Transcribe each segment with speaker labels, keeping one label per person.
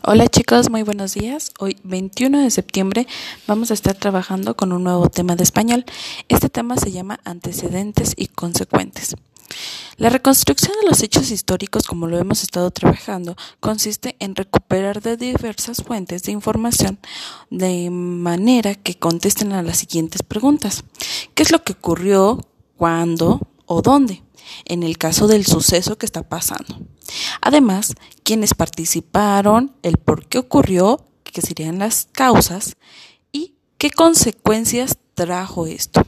Speaker 1: Hola chicos, muy buenos días. Hoy 21 de septiembre vamos a estar trabajando con un nuevo tema de español. Este tema se llama antecedentes y consecuentes. La reconstrucción de los hechos históricos, como lo hemos estado trabajando, consiste en recuperar de diversas fuentes de información de manera que contesten a las siguientes preguntas. ¿Qué es lo que ocurrió? ¿Cuándo? ¿O dónde? En el caso del suceso que está pasando. Además, quienes participaron, el por qué ocurrió, qué serían las causas y qué consecuencias trajo esto.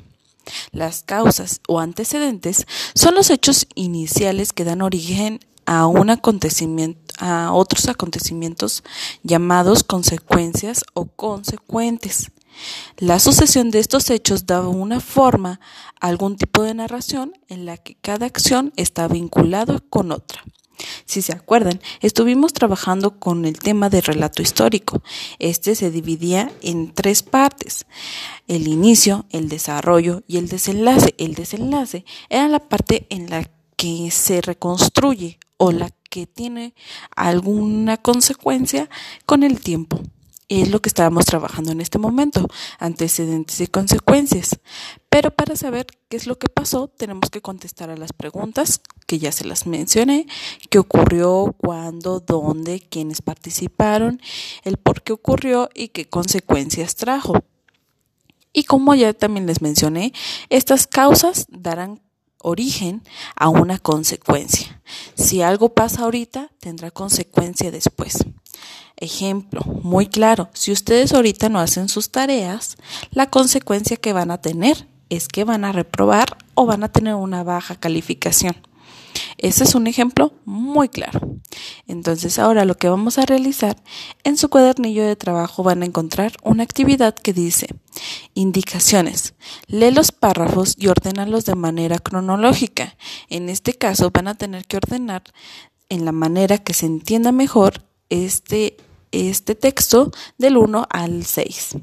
Speaker 1: Las causas o antecedentes son los hechos iniciales que dan origen a un acontecimiento a otros acontecimientos llamados consecuencias o consecuentes. La sucesión de estos hechos da una forma a algún tipo de narración en la que cada acción está vinculada con otra. Si se acuerdan, estuvimos trabajando con el tema de relato histórico. Este se dividía en tres partes. El inicio, el desarrollo y el desenlace. El desenlace era la parte en la que se reconstruye o la que tiene alguna consecuencia con el tiempo es lo que estábamos trabajando en este momento, antecedentes y consecuencias. Pero para saber qué es lo que pasó, tenemos que contestar a las preguntas que ya se las mencioné, qué ocurrió, cuándo, dónde, quiénes participaron, el por qué ocurrió y qué consecuencias trajo. Y como ya también les mencioné, estas causas darán origen a una consecuencia. Si algo pasa ahorita, tendrá consecuencia después. Ejemplo, muy claro, si ustedes ahorita no hacen sus tareas, la consecuencia que van a tener es que van a reprobar o van a tener una baja calificación. Ese es un ejemplo muy claro. Entonces ahora lo que vamos a realizar, en su cuadernillo de trabajo van a encontrar una actividad que dice indicaciones. Lee los párrafos y ordenalos de manera cronológica. En este caso van a tener que ordenar en la manera que se entienda mejor este, este texto del 1 al 6.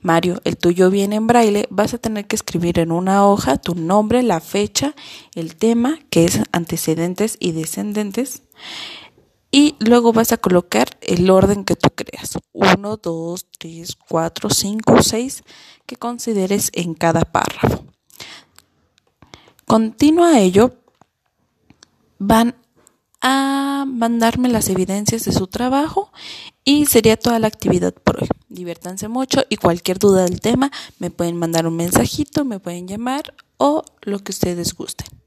Speaker 1: Mario, el tuyo viene en braille, vas a tener que escribir en una hoja tu nombre, la fecha, el tema, que es antecedentes y descendentes, y luego vas a colocar el orden que tú creas, 1, 2, 3, 4, 5, 6, que consideres en cada párrafo. Continua a ello, van a mandarme las evidencias de su trabajo y sería toda la actividad por hoy. Diviértanse mucho y cualquier duda del tema me pueden mandar un mensajito, me pueden llamar o lo que ustedes gusten.